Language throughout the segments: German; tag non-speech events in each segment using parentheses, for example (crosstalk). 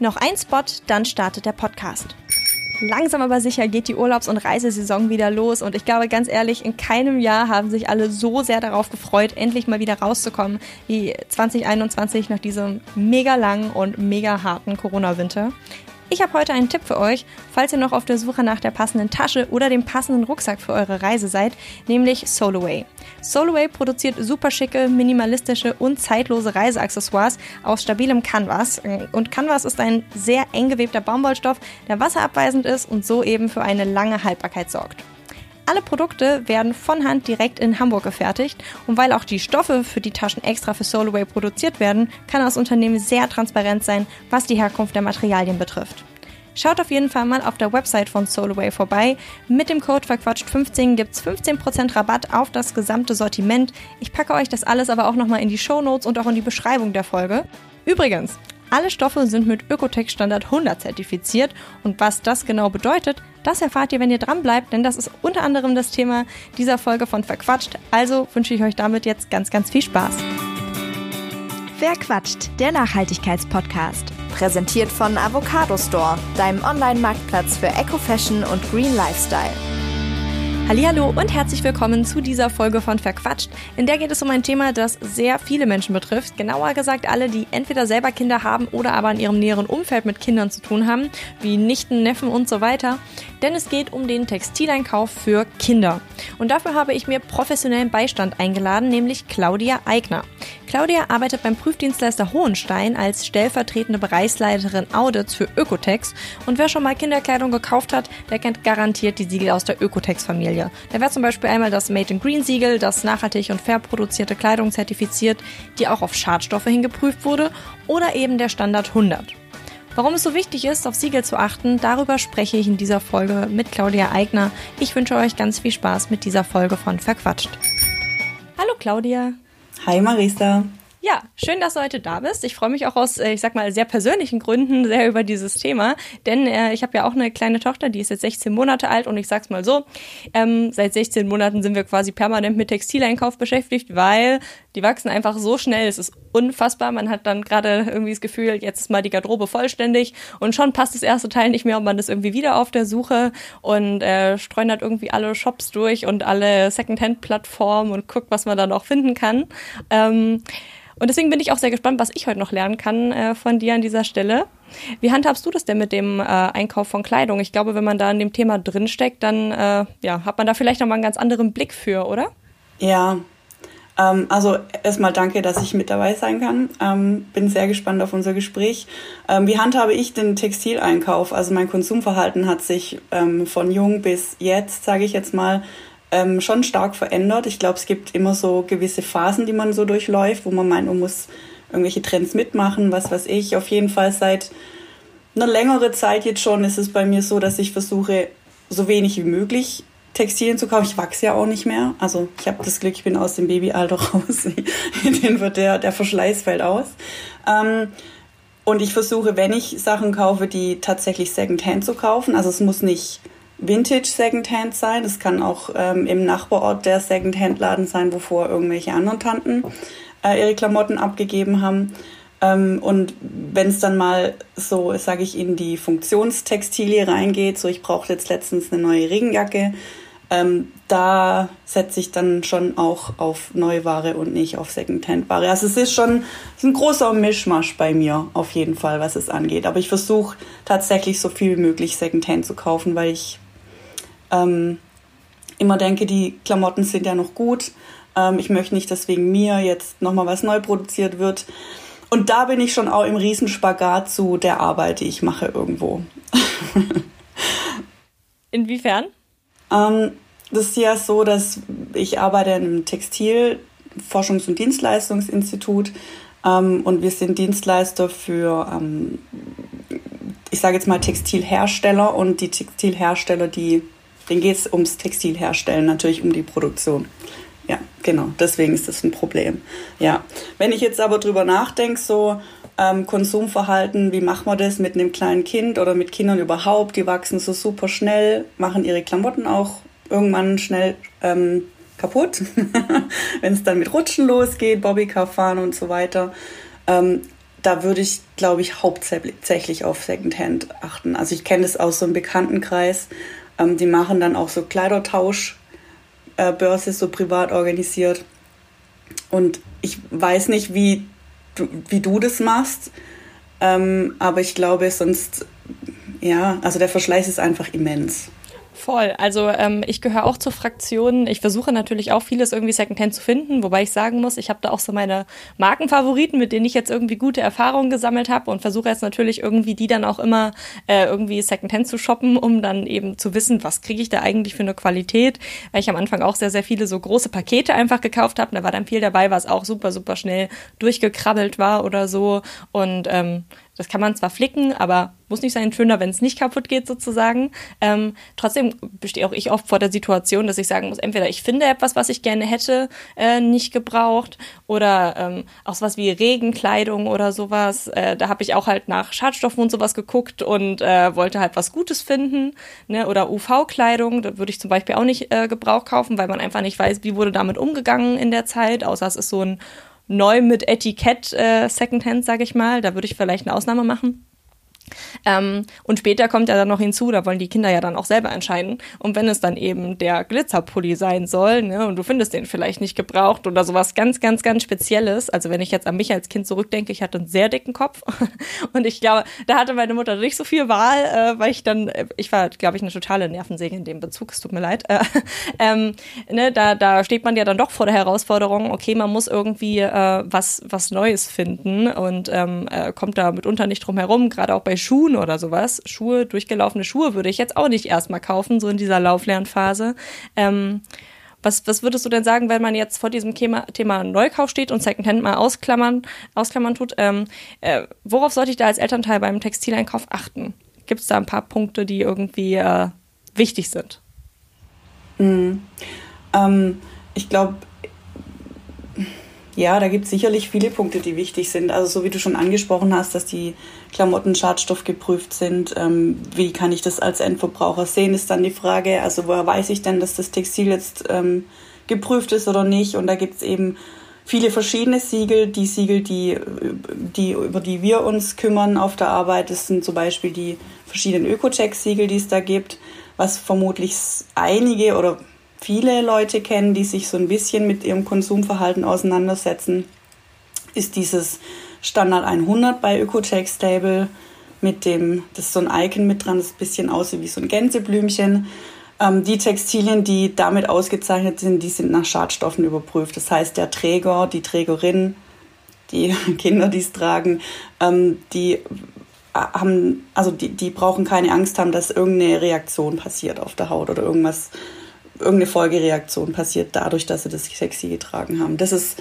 Noch ein Spot, dann startet der Podcast. Langsam aber sicher geht die Urlaubs- und Reisesaison wieder los und ich glaube ganz ehrlich, in keinem Jahr haben sich alle so sehr darauf gefreut, endlich mal wieder rauszukommen wie 2021 nach diesem mega langen und mega harten Corona-Winter. Ich habe heute einen Tipp für euch, falls ihr noch auf der Suche nach der passenden Tasche oder dem passenden Rucksack für eure Reise seid, nämlich Soloway. Soloway produziert super schicke, minimalistische und zeitlose Reiseaccessoires aus stabilem Canvas. Und Canvas ist ein sehr eng gewebter Baumwollstoff, der wasserabweisend ist und so eben für eine lange Haltbarkeit sorgt. Alle Produkte werden von Hand direkt in Hamburg gefertigt und weil auch die Stoffe für die Taschen extra für Soloway produziert werden, kann das Unternehmen sehr transparent sein, was die Herkunft der Materialien betrifft. Schaut auf jeden Fall mal auf der Website von Soloway vorbei. Mit dem Code Verquatscht15 gibt's 15% Rabatt auf das gesamte Sortiment. Ich packe euch das alles aber auch nochmal in die Show Notes und auch in die Beschreibung der Folge. Übrigens, alle Stoffe sind mit Ökotech Standard 100 zertifiziert und was das genau bedeutet, das erfahrt ihr, wenn ihr dran bleibt, denn das ist unter anderem das Thema dieser Folge von Verquatscht. Also wünsche ich euch damit jetzt ganz, ganz viel Spaß. Verquatscht, der Nachhaltigkeitspodcast. Präsentiert von Avocado Store, deinem Online-Marktplatz für Eco-Fashion und Green Lifestyle. Hallo und herzlich willkommen zu dieser Folge von Verquatscht. In der geht es um ein Thema, das sehr viele Menschen betrifft. Genauer gesagt alle, die entweder selber Kinder haben oder aber in ihrem näheren Umfeld mit Kindern zu tun haben, wie Nichten, Neffen und so weiter. Denn es geht um den Textileinkauf für Kinder. Und dafür habe ich mir professionellen Beistand eingeladen, nämlich Claudia Eigner. Claudia arbeitet beim Prüfdienstleister Hohenstein als stellvertretende Bereichsleiterin Audits für Ökotex. Und wer schon mal Kinderkleidung gekauft hat, der kennt garantiert die Siegel aus der Ökotex-Familie. Da wäre zum Beispiel einmal das Made in Green Siegel, das nachhaltig und fair produzierte Kleidung zertifiziert, die auch auf Schadstoffe hingeprüft wurde, oder eben der Standard 100. Warum es so wichtig ist, auf Siegel zu achten, darüber spreche ich in dieser Folge mit Claudia Eigner. Ich wünsche euch ganz viel Spaß mit dieser Folge von Verquatscht. Hallo Claudia. Hi Marisa. Ja, schön, dass du heute da bist. Ich freue mich auch aus, äh, ich sag mal, sehr persönlichen Gründen sehr über dieses Thema, denn äh, ich habe ja auch eine kleine Tochter, die ist jetzt 16 Monate alt und ich sag's mal so, ähm, seit 16 Monaten sind wir quasi permanent mit Textileinkauf beschäftigt, weil die wachsen einfach so schnell. Es ist unfassbar. Man hat dann gerade irgendwie das Gefühl, jetzt ist mal die Garderobe vollständig und schon passt das erste Teil nicht mehr und man ist irgendwie wieder auf der Suche und äh, streunert irgendwie alle Shops durch und alle Secondhand-Plattformen und guckt, was man da noch finden kann. Ähm, und deswegen bin ich auch sehr gespannt, was ich heute noch lernen kann äh, von dir an dieser Stelle. Wie handhabst du das denn mit dem äh, Einkauf von Kleidung? Ich glaube, wenn man da in dem Thema drinsteckt, dann äh, ja, hat man da vielleicht nochmal einen ganz anderen Blick für, oder? Ja, ähm, also erstmal danke, dass ich mit dabei sein kann. Ähm, bin sehr gespannt auf unser Gespräch. Ähm, wie handhabe ich den Textileinkauf? Also mein Konsumverhalten hat sich ähm, von jung bis jetzt, sage ich jetzt mal, ähm, schon stark verändert. Ich glaube, es gibt immer so gewisse Phasen, die man so durchläuft, wo man meint, man muss irgendwelche Trends mitmachen, was weiß ich. Auf jeden Fall seit einer längeren Zeit jetzt schon ist es bei mir so, dass ich versuche, so wenig wie möglich Textilien zu kaufen. Ich wachse ja auch nicht mehr. Also ich habe das Glück, ich bin aus dem Babyalter (laughs) raus. Den wird der, der Verschleiß fällt aus. Ähm, und ich versuche, wenn ich Sachen kaufe, die tatsächlich Secondhand zu kaufen. Also es muss nicht Vintage Secondhand sein. Es kann auch ähm, im Nachbarort der Secondhand-Laden sein, wovor irgendwelche anderen Tanten äh, ihre Klamotten abgegeben haben. Ähm, und wenn es dann mal so, sage ich, in die Funktionstextilie reingeht, so ich brauche jetzt letztens eine neue Regenjacke, ähm, da setze ich dann schon auch auf Neuware und nicht auf Secondhand-Ware. Also es ist schon ist ein großer Mischmasch bei mir auf jeden Fall, was es angeht. Aber ich versuche tatsächlich so viel wie möglich Secondhand zu kaufen, weil ich ähm, immer denke, die Klamotten sind ja noch gut. Ähm, ich möchte nicht, dass wegen mir jetzt nochmal was neu produziert wird. Und da bin ich schon auch im Riesenspagat zu der Arbeit, die ich mache irgendwo. (laughs) Inwiefern? Ähm, das ist ja so, dass ich arbeite in einem Textilforschungs- und Dienstleistungsinstitut ähm, und wir sind Dienstleister für, ähm, ich sage jetzt mal Textilhersteller und die Textilhersteller, die denen geht es ums Textilherstellen, natürlich um die Produktion. Ja, genau. Deswegen ist das ein Problem. Ja. Wenn ich jetzt aber drüber nachdenke, so ähm, Konsumverhalten, wie machen wir das mit einem kleinen Kind oder mit Kindern überhaupt? Die wachsen so super schnell, machen ihre Klamotten auch irgendwann schnell ähm, kaputt, (laughs) wenn es dann mit Rutschen losgeht, Bobbycar fahren und so weiter. Ähm, da würde ich, glaube ich, hauptsächlich auf Secondhand achten. Also ich kenne es aus so einem Bekanntenkreis. Ähm, die machen dann auch so Kleidertauschbörse, äh, so privat organisiert. Und ich weiß nicht, wie du, wie du das machst, ähm, aber ich glaube, sonst, ja, also der Verschleiß ist einfach immens. Voll. Also ähm, ich gehöre auch zur Fraktion. Ich versuche natürlich auch vieles irgendwie Secondhand zu finden, wobei ich sagen muss, ich habe da auch so meine Markenfavoriten, mit denen ich jetzt irgendwie gute Erfahrungen gesammelt habe und versuche jetzt natürlich irgendwie die dann auch immer äh, irgendwie Secondhand zu shoppen, um dann eben zu wissen, was kriege ich da eigentlich für eine Qualität, weil ich am Anfang auch sehr, sehr viele so große Pakete einfach gekauft habe. Da war dann viel dabei, was auch super, super schnell durchgekrabbelt war oder so. Und ähm, das kann man zwar flicken, aber muss nicht sein schöner, wenn es nicht kaputt geht sozusagen. Ähm, trotzdem bestehe auch ich oft vor der Situation, dass ich sagen muss, entweder ich finde etwas, was ich gerne hätte, äh, nicht gebraucht oder ähm, auch sowas wie Regenkleidung oder sowas. Äh, da habe ich auch halt nach Schadstoffen und sowas geguckt und äh, wollte halt was Gutes finden. Ne? Oder UV-Kleidung, da würde ich zum Beispiel auch nicht äh, Gebrauch kaufen, weil man einfach nicht weiß, wie wurde damit umgegangen in der Zeit, außer es ist so ein neu mit Etikett äh, Secondhand, sage ich mal. Da würde ich vielleicht eine Ausnahme machen. Ähm, und später kommt ja dann noch hinzu, da wollen die Kinder ja dann auch selber entscheiden. Und wenn es dann eben der Glitzerpulli sein soll, ne, und du findest den vielleicht nicht gebraucht oder sowas ganz, ganz, ganz Spezielles. Also wenn ich jetzt an mich als Kind zurückdenke, ich hatte einen sehr dicken Kopf. (laughs) und ich glaube, da hatte meine Mutter nicht so viel Wahl, äh, weil ich dann, äh, ich war, glaube ich, eine totale Nervensäge in dem Bezug, es tut mir leid. Äh, (laughs) ähm, ne, da, da steht man ja dann doch vor der Herausforderung, okay, man muss irgendwie äh, was, was Neues finden und ähm, äh, kommt da mitunter nicht drum herum, gerade auch bei Schuhen oder sowas. Schuhe, durchgelaufene Schuhe würde ich jetzt auch nicht erstmal kaufen, so in dieser Lauflernphase. Ähm, was, was würdest du denn sagen, wenn man jetzt vor diesem Thema, Thema Neukauf steht und Secondhand mal ausklammern, ausklammern tut? Ähm, äh, worauf sollte ich da als Elternteil beim Textileinkauf achten? Gibt es da ein paar Punkte, die irgendwie äh, wichtig sind? Mm. Ähm, ich glaube, ja, da gibt es sicherlich viele Punkte, die wichtig sind. Also so wie du schon angesprochen hast, dass die Klamotten schadstoffgeprüft sind. Ähm, wie kann ich das als Endverbraucher sehen, ist dann die Frage. Also woher weiß ich denn, dass das Textil jetzt ähm, geprüft ist oder nicht? Und da gibt es eben viele verschiedene Siegel. Die Siegel, die, die, über die wir uns kümmern auf der Arbeit, das sind zum Beispiel die verschiedenen Öko-Check-Siegel, die es da gibt, was vermutlich einige oder viele Leute kennen, die sich so ein bisschen mit ihrem Konsumverhalten auseinandersetzen, ist dieses Standard 100 bei Ökocheck Stable mit dem, das ist so ein Icon mit dran, das ein bisschen aussieht wie so ein Gänseblümchen. Ähm, die Textilien, die damit ausgezeichnet sind, die sind nach Schadstoffen überprüft. Das heißt, der Träger, die Trägerin, die (laughs) Kinder, die es tragen, ähm, die haben, also die, die brauchen keine Angst haben, dass irgendeine Reaktion passiert auf der Haut oder irgendwas irgendeine Folgereaktion passiert dadurch, dass sie das sexy getragen haben. Das ist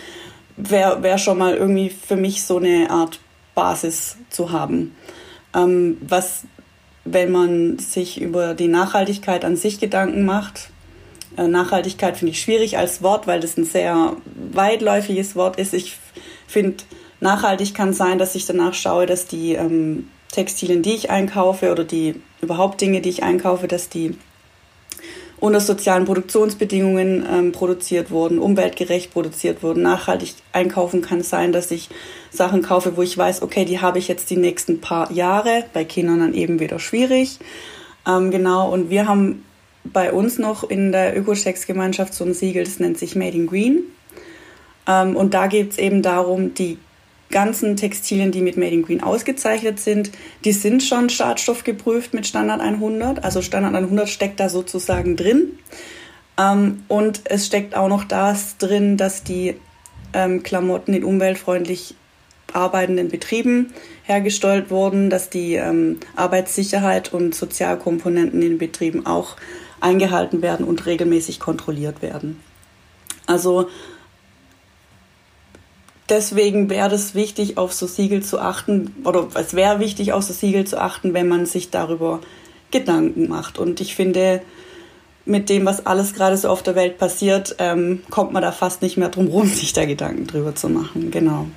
wäre wär schon mal irgendwie für mich so eine Art Basis zu haben. Ähm, was, wenn man sich über die Nachhaltigkeit an sich Gedanken macht, äh, Nachhaltigkeit finde ich schwierig als Wort, weil das ein sehr weitläufiges Wort ist. Ich finde, nachhaltig kann sein, dass ich danach schaue, dass die ähm, Textilien, die ich einkaufe oder die überhaupt Dinge, die ich einkaufe, dass die unter sozialen Produktionsbedingungen ähm, produziert wurden, umweltgerecht produziert wurden, nachhaltig einkaufen kann sein, dass ich Sachen kaufe, wo ich weiß, okay, die habe ich jetzt die nächsten paar Jahre, bei Kindern dann eben wieder schwierig. Ähm, genau, und wir haben bei uns noch in der Ökochecks-Gemeinschaft so ein Siegel, das nennt sich Made in Green. Ähm, und da geht es eben darum, die ganzen Textilien, die mit Made in Green ausgezeichnet sind, die sind schon schadstoffgeprüft mit Standard 100. Also Standard 100 steckt da sozusagen drin. Ähm, und es steckt auch noch das drin, dass die ähm, Klamotten in umweltfreundlich arbeitenden Betrieben hergestellt wurden, dass die ähm, Arbeitssicherheit und Sozialkomponenten in Betrieben auch eingehalten werden und regelmäßig kontrolliert werden. Also deswegen wäre es wichtig, auf so Siegel zu achten, oder es wäre wichtig, auf so Siegel zu achten, wenn man sich darüber Gedanken macht. Und ich finde, mit dem, was alles gerade so auf der Welt passiert, ähm, kommt man da fast nicht mehr drum rum, (laughs) sich da Gedanken drüber zu machen. Genau.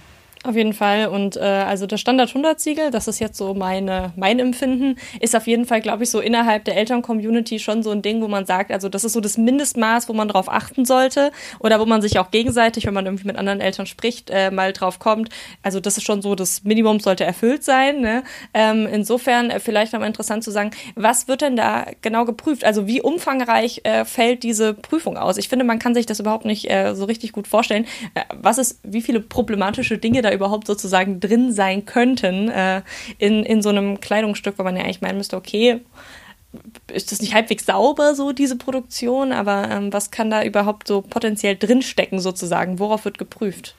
Auf jeden Fall. Und äh, also das Standard 100 Siegel, das ist jetzt so meine, mein Empfinden, ist auf jeden Fall, glaube ich, so innerhalb der Eltern-Community schon so ein Ding, wo man sagt, also das ist so das Mindestmaß, wo man drauf achten sollte oder wo man sich auch gegenseitig, wenn man irgendwie mit anderen Eltern spricht, äh, mal drauf kommt. Also das ist schon so, das Minimum sollte erfüllt sein. Ne? Ähm, insofern äh, vielleicht nochmal interessant zu sagen, was wird denn da genau geprüft? Also wie umfangreich äh, fällt diese Prüfung aus? Ich finde, man kann sich das überhaupt nicht äh, so richtig gut vorstellen. Äh, was ist, wie viele problematische Dinge da überhaupt sozusagen drin sein könnten äh, in, in so einem Kleidungsstück, wo man ja eigentlich meinen müsste, okay, ist das nicht halbwegs sauber, so diese Produktion, aber ähm, was kann da überhaupt so potenziell drinstecken, sozusagen? Worauf wird geprüft?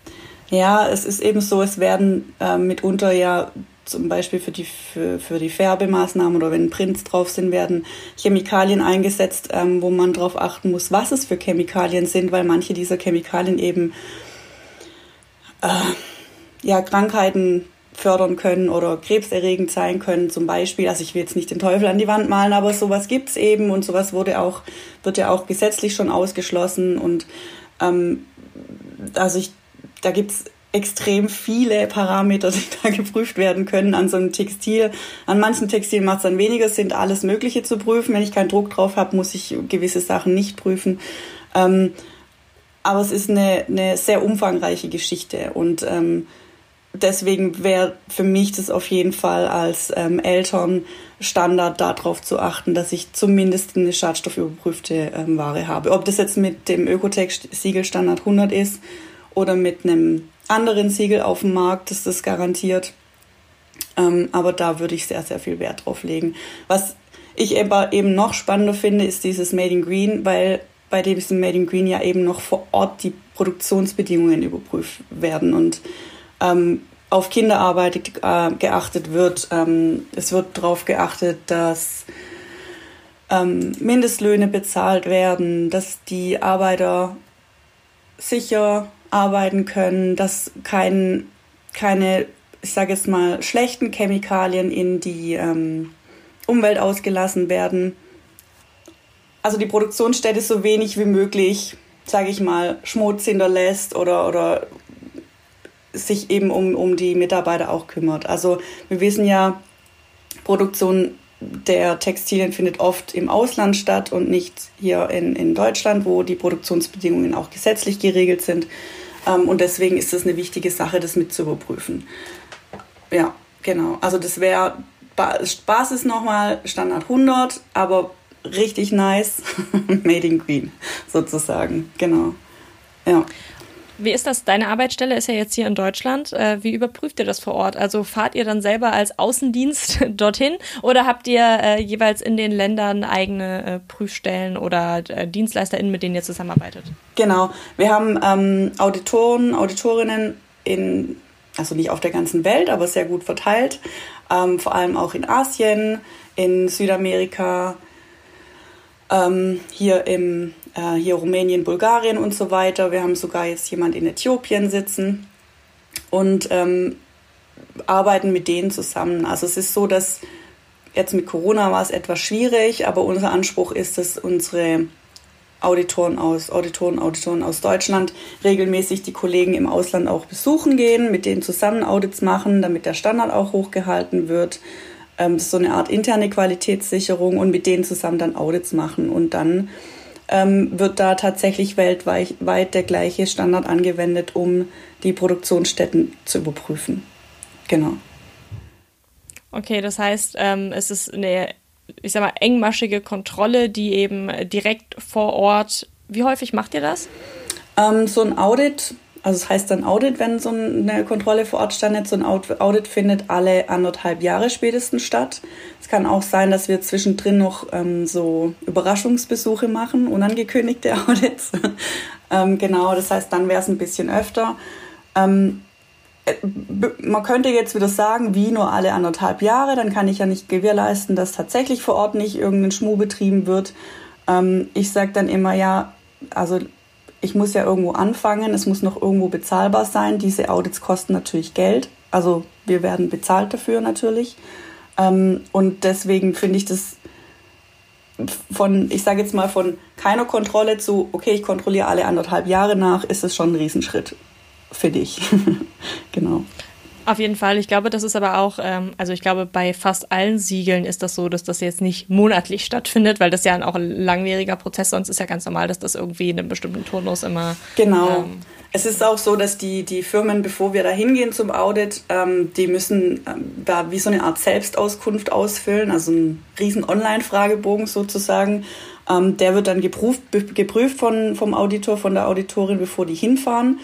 Ja, es ist eben so, es werden äh, mitunter ja zum Beispiel für die, für, für die Färbemaßnahmen oder wenn Prints drauf sind, werden Chemikalien eingesetzt, ähm, wo man darauf achten muss, was es für Chemikalien sind, weil manche dieser Chemikalien eben äh, ja, Krankheiten fördern können oder krebserregend sein können, zum Beispiel. Also ich will jetzt nicht den Teufel an die Wand malen, aber sowas gibt es eben und sowas wurde auch, wird ja auch gesetzlich schon ausgeschlossen und ähm, also ich, da es extrem viele Parameter, die (laughs) da geprüft werden können an so einem Textil. An manchen Textilien macht es dann weniger Sinn, alles Mögliche zu prüfen. Wenn ich keinen Druck drauf habe, muss ich gewisse Sachen nicht prüfen. Ähm, aber es ist eine, eine sehr umfangreiche Geschichte und ähm, deswegen wäre für mich das auf jeden Fall als ähm, Elternstandard darauf zu achten, dass ich zumindest eine schadstoffüberprüfte ähm, Ware habe. Ob das jetzt mit dem Ökotex-Siegelstandard 100 ist oder mit einem anderen Siegel auf dem Markt, ist das garantiert. Ähm, aber da würde ich sehr, sehr viel Wert drauf legen. Was ich aber eben noch spannender finde, ist dieses Made in Green, weil bei diesem Made in Green ja eben noch vor Ort die Produktionsbedingungen überprüft werden und ähm, auf Kinderarbeit äh, geachtet wird. Ähm, es wird darauf geachtet, dass ähm, Mindestlöhne bezahlt werden, dass die Arbeiter sicher arbeiten können, dass kein, keine, ich sage jetzt mal, schlechten Chemikalien in die ähm, Umwelt ausgelassen werden also die Produktionsstätte so wenig wie möglich, sage ich mal, Schmutz hinterlässt oder, oder sich eben um, um die Mitarbeiter auch kümmert. Also wir wissen ja, Produktion der Textilien findet oft im Ausland statt und nicht hier in, in Deutschland, wo die Produktionsbedingungen auch gesetzlich geregelt sind. Ähm, und deswegen ist es eine wichtige Sache, das mit zu überprüfen. Ja, genau. Also das wäre Basis nochmal Standard 100, aber richtig nice. (laughs) Made in Green sozusagen, genau. Ja. Wie ist das? Deine Arbeitsstelle ist ja jetzt hier in Deutschland. Äh, wie überprüft ihr das vor Ort? Also fahrt ihr dann selber als Außendienst (laughs) dorthin oder habt ihr äh, jeweils in den Ländern eigene äh, Prüfstellen oder DienstleisterInnen, mit denen ihr zusammenarbeitet? Genau. Wir haben ähm, Auditoren, Auditorinnen in, also nicht auf der ganzen Welt, aber sehr gut verteilt. Ähm, vor allem auch in Asien, in Südamerika, ähm, hier im äh, hier Rumänien, Bulgarien und so weiter. Wir haben sogar jetzt jemand in Äthiopien sitzen und ähm, arbeiten mit denen zusammen. Also es ist so, dass jetzt mit Corona war es etwas schwierig, aber unser Anspruch ist, dass unsere Auditoren aus Auditoren, Auditoren aus Deutschland regelmäßig die Kollegen im Ausland auch besuchen gehen, mit denen zusammen Audits machen, damit der Standard auch hochgehalten wird ähm, so eine Art interne Qualitätssicherung und mit denen zusammen dann Audits machen. Und dann ähm, wird da tatsächlich weltweit weit der gleiche Standard angewendet, um die Produktionsstätten zu überprüfen. Genau. Okay, das heißt, ähm, es ist eine, ich sag mal, engmaschige Kontrolle, die eben direkt vor Ort. Wie häufig macht ihr das? Ähm, so ein Audit also es heißt dann Audit, wenn so eine Kontrolle vor Ort standet. So ein Audit findet alle anderthalb Jahre spätestens statt. Es kann auch sein, dass wir zwischendrin noch ähm, so Überraschungsbesuche machen, unangekündigte (laughs) Audits. ähm, genau, das heißt, dann wäre es ein bisschen öfter. Ähm, äh, man könnte jetzt wieder sagen, wie nur alle anderthalb Jahre, dann kann ich ja nicht gewährleisten, dass tatsächlich vor Ort nicht irgendein Schmuh betrieben wird. Ähm, ich sage dann immer, ja, also ich muss ja irgendwo anfangen, es muss noch irgendwo bezahlbar sein. Diese Audits kosten natürlich Geld. Also wir werden bezahlt dafür natürlich. Ähm, und deswegen finde ich das von, ich sage jetzt mal, von keiner Kontrolle zu, okay, ich kontrolliere alle anderthalb Jahre nach, ist es schon ein Riesenschritt. für dich. (laughs) genau. Auf jeden Fall. Ich glaube, das ist aber auch, ähm, also ich glaube, bei fast allen Siegeln ist das so, dass das jetzt nicht monatlich stattfindet, weil das ja auch ein langwieriger Prozess, sonst ist ja ganz normal, dass das irgendwie in einem bestimmten Turnus immer. Genau. Ähm, es ist auch so, dass die, die Firmen, bevor wir da hingehen zum Audit, ähm, die müssen ähm, da wie so eine Art Selbstauskunft ausfüllen, also ein riesen Online-Fragebogen sozusagen. Ähm, der wird dann geprüft, geprüft von, vom Auditor, von der Auditorin, bevor die hinfahren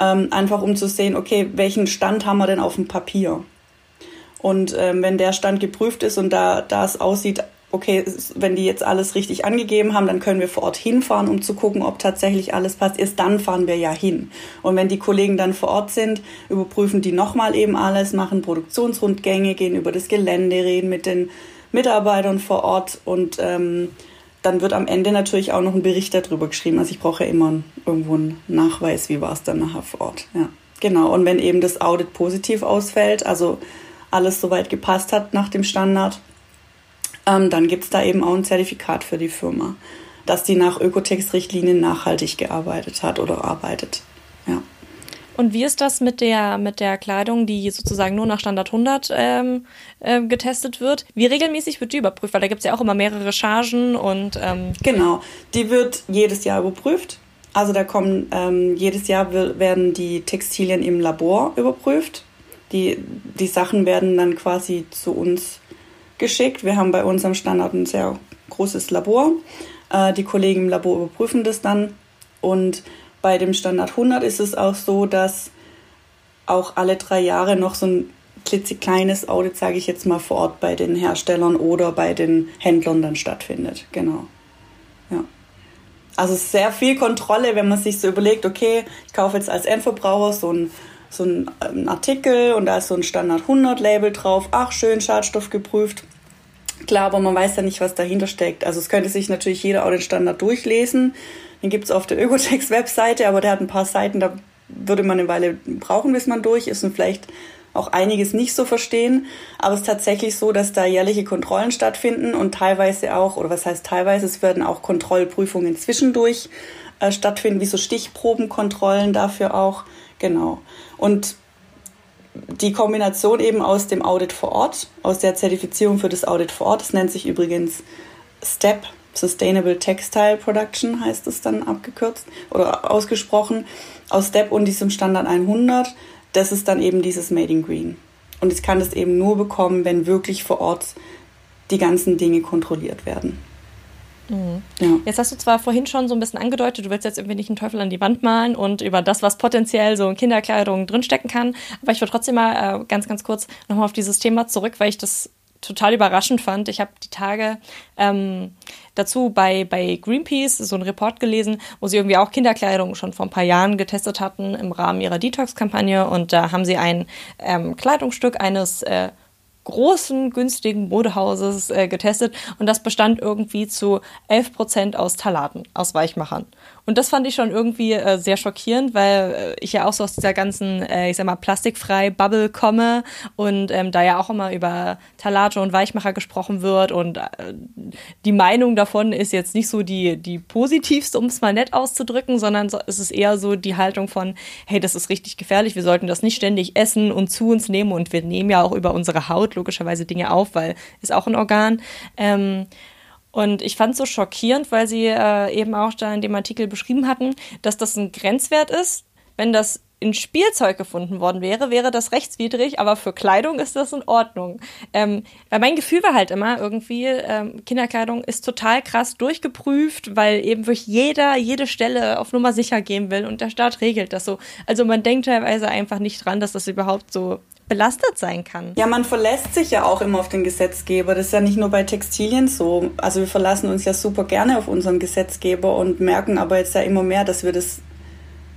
ähm, einfach um zu sehen, okay, welchen Stand haben wir denn auf dem Papier? Und ähm, wenn der Stand geprüft ist und da, da es aussieht, okay, wenn die jetzt alles richtig angegeben haben, dann können wir vor Ort hinfahren, um zu gucken, ob tatsächlich alles passt. Erst dann fahren wir ja hin. Und wenn die Kollegen dann vor Ort sind, überprüfen die nochmal eben alles, machen Produktionsrundgänge, gehen über das Gelände, reden mit den Mitarbeitern vor Ort und ähm, dann wird am Ende natürlich auch noch ein Bericht darüber geschrieben. Also ich brauche ja immer irgendwo einen Nachweis, wie war es dann nachher vor Ort. Ja, genau. Und wenn eben das Audit positiv ausfällt, also alles soweit gepasst hat nach dem Standard, ähm, dann gibt es da eben auch ein Zertifikat für die Firma, dass die nach Ökotex-Richtlinien nachhaltig gearbeitet hat oder arbeitet. Ja. Und wie ist das mit der, mit der Kleidung, die sozusagen nur nach Standard 100 ähm, äh, getestet wird? Wie regelmäßig wird die überprüft? Weil da gibt es ja auch immer mehrere Chargen und. Ähm genau, die wird jedes Jahr überprüft. Also da kommen ähm, jedes Jahr werden die Textilien im Labor überprüft. Die, die Sachen werden dann quasi zu uns geschickt. Wir haben bei uns am Standard ein sehr großes Labor. Äh, die Kollegen im Labor überprüfen das dann und bei dem Standard 100 ist es auch so, dass auch alle drei Jahre noch so ein klitzekleines Audit, sage ich jetzt mal, vor Ort bei den Herstellern oder bei den Händlern dann stattfindet. Genau. Ja. Also sehr viel Kontrolle, wenn man sich so überlegt, okay, ich kaufe jetzt als Endverbraucher so ein so ein ähm, Artikel und da ist so ein Standard 100 Label drauf. Ach, schön, Schadstoff geprüft. Klar, aber man weiß ja nicht, was dahinter steckt. Also es könnte sich natürlich jeder auch den Standard durchlesen. Den gibt es auf der Ökotex-Webseite, aber der hat ein paar Seiten, da würde man eine Weile brauchen, bis man durch ist und vielleicht auch einiges nicht so verstehen. Aber es ist tatsächlich so, dass da jährliche Kontrollen stattfinden und teilweise auch, oder was heißt teilweise, es werden auch Kontrollprüfungen zwischendurch äh, stattfinden, wie so Stichprobenkontrollen dafür auch. Genau. Und die Kombination eben aus dem Audit vor Ort, aus der Zertifizierung für das Audit vor Ort, das nennt sich übrigens STEP, Sustainable Textile Production heißt es dann abgekürzt oder ausgesprochen, aus STEP und diesem Standard 100. Das ist dann eben dieses Made in Green. Und ich kann das eben nur bekommen, wenn wirklich vor Ort die ganzen Dinge kontrolliert werden. Mhm. Ja. Jetzt hast du zwar vorhin schon so ein bisschen angedeutet, du willst jetzt irgendwie nicht einen Teufel an die Wand malen und über das, was potenziell so in Kinderkleidung drinstecken kann, aber ich würde trotzdem mal äh, ganz, ganz kurz nochmal auf dieses Thema zurück, weil ich das total überraschend fand. Ich habe die Tage ähm, dazu bei, bei Greenpeace so einen Report gelesen, wo sie irgendwie auch Kinderkleidung schon vor ein paar Jahren getestet hatten im Rahmen ihrer Detox-Kampagne. Und da haben sie ein ähm, Kleidungsstück eines äh, großen, günstigen Modehauses äh, getestet und das bestand irgendwie zu 11 Prozent aus Talaten, aus Weichmachern. Und das fand ich schon irgendwie äh, sehr schockierend, weil äh, ich ja auch so aus dieser ganzen, äh, ich sag mal, plastikfrei Bubble komme und ähm, da ja auch immer über Talate und Weichmacher gesprochen wird und äh, die Meinung davon ist jetzt nicht so die, die positivste, um es mal nett auszudrücken, sondern so, es ist eher so die Haltung von, hey, das ist richtig gefährlich, wir sollten das nicht ständig essen und zu uns nehmen und wir nehmen ja auch über unsere Haut logischerweise Dinge auf, weil ist auch ein Organ. Ähm, und ich fand es so schockierend, weil sie äh, eben auch da in dem Artikel beschrieben hatten, dass das ein Grenzwert ist. Wenn das in Spielzeug gefunden worden wäre, wäre das rechtswidrig, aber für Kleidung ist das in Ordnung. Ähm, weil mein Gefühl war halt immer irgendwie, ähm, Kinderkleidung ist total krass durchgeprüft, weil eben wirklich jeder, jede Stelle auf Nummer sicher gehen will und der Staat regelt das so. Also man denkt teilweise einfach nicht dran, dass das überhaupt so belastet sein kann. Ja, man verlässt sich ja auch immer auf den Gesetzgeber. Das ist ja nicht nur bei Textilien so. Also wir verlassen uns ja super gerne auf unseren Gesetzgeber und merken aber jetzt ja immer mehr, dass wir das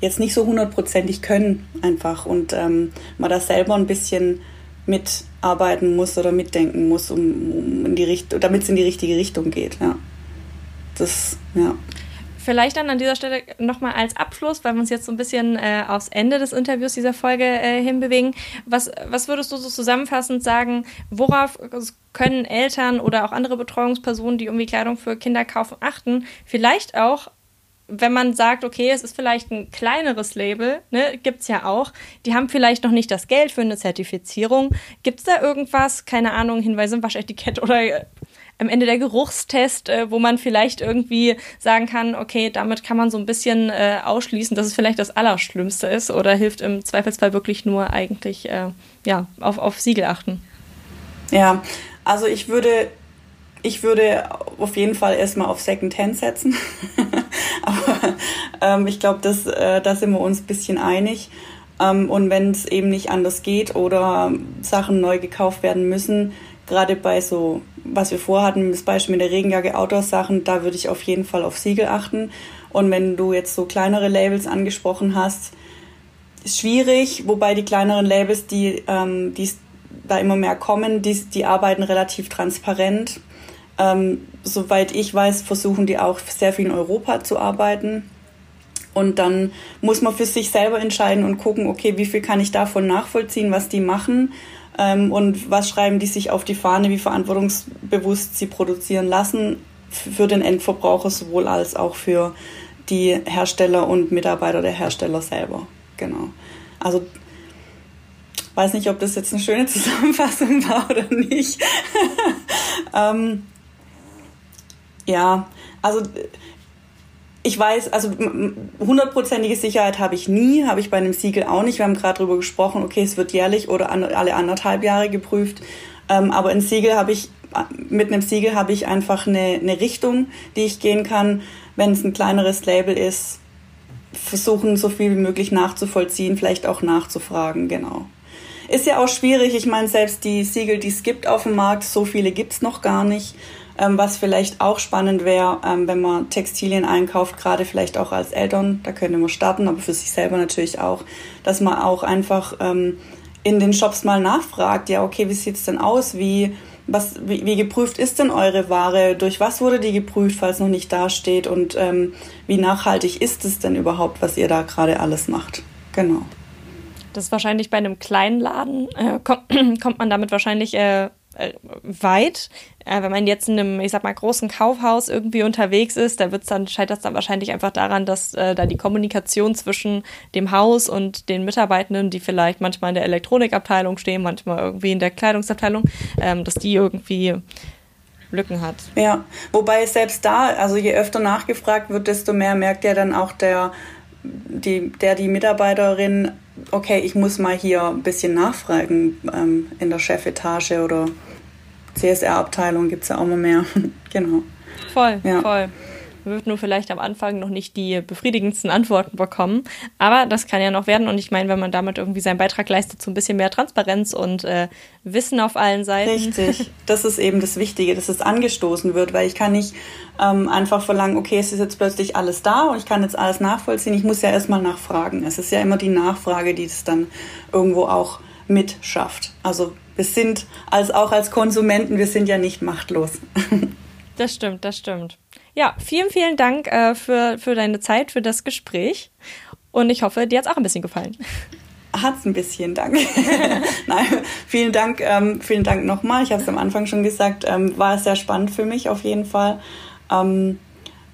jetzt nicht so hundertprozentig können einfach und ähm, man da selber ein bisschen mitarbeiten muss oder mitdenken muss, um, um in die Richtung, damit es in die richtige Richtung geht. Ja. Das, ja. Vielleicht dann an dieser Stelle nochmal als Abschluss, weil wir uns jetzt so ein bisschen äh, aufs Ende des Interviews dieser Folge äh, hinbewegen. Was, was würdest du so zusammenfassend sagen, worauf können Eltern oder auch andere Betreuungspersonen, die irgendwie Kleidung für Kinder kaufen, achten? Vielleicht auch wenn man sagt, okay, es ist vielleicht ein kleineres Label, ne, gibt's ja auch, die haben vielleicht noch nicht das Geld für eine Zertifizierung. Gibt's da irgendwas, keine Ahnung, Hinweise im Waschetikett oder äh, am Ende der Geruchstest, äh, wo man vielleicht irgendwie sagen kann, okay, damit kann man so ein bisschen äh, ausschließen, dass es vielleicht das Allerschlimmste ist oder hilft im Zweifelsfall wirklich nur eigentlich äh, ja, auf, auf Siegel achten? Ja, also ich würde ich würde auf jeden Fall erstmal auf Second Hand setzen. (laughs) (laughs) Ähm, ich glaube, äh, da sind wir uns ein bisschen einig. Ähm, und wenn es eben nicht anders geht oder Sachen neu gekauft werden müssen, gerade bei so, was wir vorhatten, das Beispiel mit der Regenjacke, Outdoor-Sachen, da würde ich auf jeden Fall auf Siegel achten. Und wenn du jetzt so kleinere Labels angesprochen hast, ist schwierig, wobei die kleineren Labels, die, ähm, die da immer mehr kommen, die, die arbeiten relativ transparent. Ähm, soweit ich weiß, versuchen die auch sehr viel in Europa zu arbeiten. Und dann muss man für sich selber entscheiden und gucken, okay, wie viel kann ich davon nachvollziehen, was die machen ähm, und was schreiben die sich auf die Fahne, wie verantwortungsbewusst sie produzieren lassen für den Endverbraucher sowohl als auch für die Hersteller und Mitarbeiter der Hersteller selber. Genau. Also weiß nicht, ob das jetzt eine schöne (laughs) Zusammenfassung war oder nicht. (laughs) ähm, ja, also ich weiß, also hundertprozentige Sicherheit habe ich nie, habe ich bei einem Siegel auch nicht. Wir haben gerade darüber gesprochen, okay, es wird jährlich oder alle anderthalb Jahre geprüft. Ähm, aber ein Siegel habe ich, mit einem Siegel habe ich einfach eine, eine Richtung, die ich gehen kann. Wenn es ein kleineres Label ist, versuchen so viel wie möglich nachzuvollziehen, vielleicht auch nachzufragen, genau. Ist ja auch schwierig, ich meine, selbst die Siegel, die es gibt auf dem Markt, so viele gibt es noch gar nicht. Ähm, was vielleicht auch spannend wäre, ähm, wenn man Textilien einkauft, gerade vielleicht auch als Eltern, da könnte man starten, aber für sich selber natürlich auch, dass man auch einfach ähm, in den Shops mal nachfragt, ja, okay, wie sieht's denn aus? Wie, was, wie, wie geprüft ist denn eure Ware? Durch was wurde die geprüft, falls noch nicht dasteht? Und ähm, wie nachhaltig ist es denn überhaupt, was ihr da gerade alles macht? Genau. Das ist wahrscheinlich bei einem kleinen Laden, äh, kommt, (clears throat) kommt man damit wahrscheinlich äh, weit. Äh, wenn man jetzt in einem, ich sag mal, großen Kaufhaus irgendwie unterwegs ist, da wird's dann, scheitert es dann wahrscheinlich einfach daran, dass äh, da die Kommunikation zwischen dem Haus und den Mitarbeitenden, die vielleicht manchmal in der Elektronikabteilung stehen, manchmal irgendwie in der Kleidungsabteilung, ähm, dass die irgendwie Lücken hat. Ja, wobei selbst da, also je öfter nachgefragt wird, desto mehr merkt ja dann auch der, die, der die Mitarbeiterin, okay, ich muss mal hier ein bisschen nachfragen ähm, in der Chefetage oder CSR-Abteilung gibt es ja auch mal mehr. (laughs) genau. Voll, ja. voll. Man wird nur vielleicht am Anfang noch nicht die befriedigendsten Antworten bekommen. Aber das kann ja noch werden. Und ich meine, wenn man damit irgendwie seinen Beitrag leistet zu ein bisschen mehr Transparenz und äh, Wissen auf allen Seiten. Richtig. Das ist eben das Wichtige, dass es angestoßen wird, weil ich kann nicht ähm, einfach verlangen, okay, es ist jetzt plötzlich alles da und ich kann jetzt alles nachvollziehen. Ich muss ja erstmal nachfragen. Es ist ja immer die Nachfrage, die das dann irgendwo auch mitschafft. Also wir sind als auch als Konsumenten, wir sind ja nicht machtlos. (laughs) Das stimmt, das stimmt. Ja, vielen, vielen Dank äh, für, für deine Zeit, für das Gespräch. Und ich hoffe, dir hat es auch ein bisschen gefallen. Hat's ein bisschen, danke. (laughs) Nein, vielen Dank, ähm, vielen Dank nochmal. Ich habe es am Anfang schon gesagt, ähm, war sehr spannend für mich auf jeden Fall. Ähm,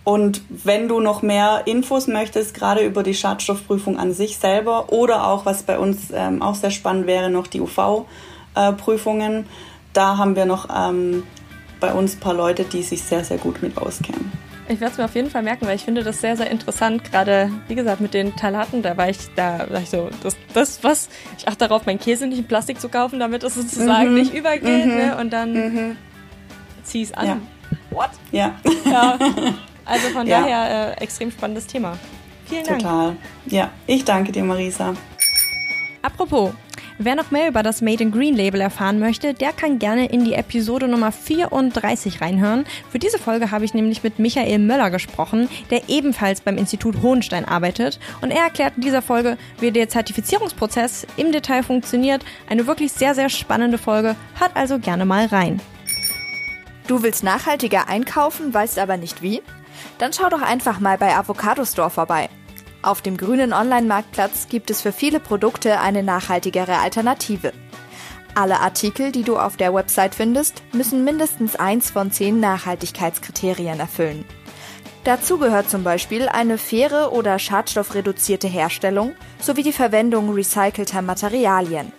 und wenn du noch mehr Infos möchtest, gerade über die Schadstoffprüfung an sich selber oder auch, was bei uns ähm, auch sehr spannend wäre, noch die UV-Prüfungen, äh, da haben wir noch ähm, bei uns ein paar Leute, die sich sehr, sehr gut mit auskennen. Ich werde es mir auf jeden Fall merken, weil ich finde das sehr, sehr interessant. Gerade, wie gesagt, mit den Talaten, da war ich, da war ich so, das, das was, ich achte darauf, meinen Käse nicht in Plastik zu kaufen, damit es sozusagen mhm. nicht übergeht, mhm. ne? Und dann mhm. zieh es an. Ja. What? Ja. ja. (laughs) Also von ja. daher äh, extrem spannendes Thema. Vielen Dank. Total. Ja, ich danke dir, Marisa. Apropos, Wer noch mehr über das Made in Green Label erfahren möchte, der kann gerne in die Episode Nummer 34 reinhören. Für diese Folge habe ich nämlich mit Michael Möller gesprochen, der ebenfalls beim Institut Hohenstein arbeitet. Und er erklärt in dieser Folge, wie der Zertifizierungsprozess im Detail funktioniert. Eine wirklich sehr, sehr spannende Folge. Hört also gerne mal rein. Du willst nachhaltiger einkaufen, weißt aber nicht wie? Dann schau doch einfach mal bei Avocado Store vorbei. Auf dem grünen Online-Marktplatz gibt es für viele Produkte eine nachhaltigere Alternative. Alle Artikel, die du auf der Website findest, müssen mindestens eins von zehn Nachhaltigkeitskriterien erfüllen. Dazu gehört zum Beispiel eine faire oder schadstoffreduzierte Herstellung sowie die Verwendung recycelter Materialien.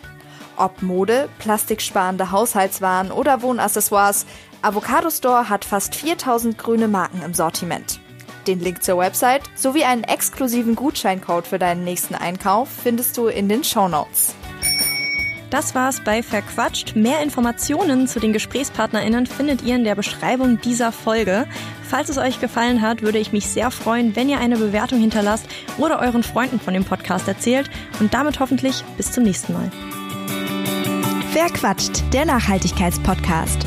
Ob Mode, plastiksparende Haushaltswaren oder Wohnaccessoires, Avocado Store hat fast 4000 grüne Marken im Sortiment. Den Link zur Website sowie einen exklusiven Gutscheincode für deinen nächsten Einkauf findest du in den Show Notes. Das war's bei Verquatscht. Mehr Informationen zu den GesprächspartnerInnen findet ihr in der Beschreibung dieser Folge. Falls es euch gefallen hat, würde ich mich sehr freuen, wenn ihr eine Bewertung hinterlasst oder euren Freunden von dem Podcast erzählt und damit hoffentlich bis zum nächsten Mal. Verquatscht, der Nachhaltigkeitspodcast.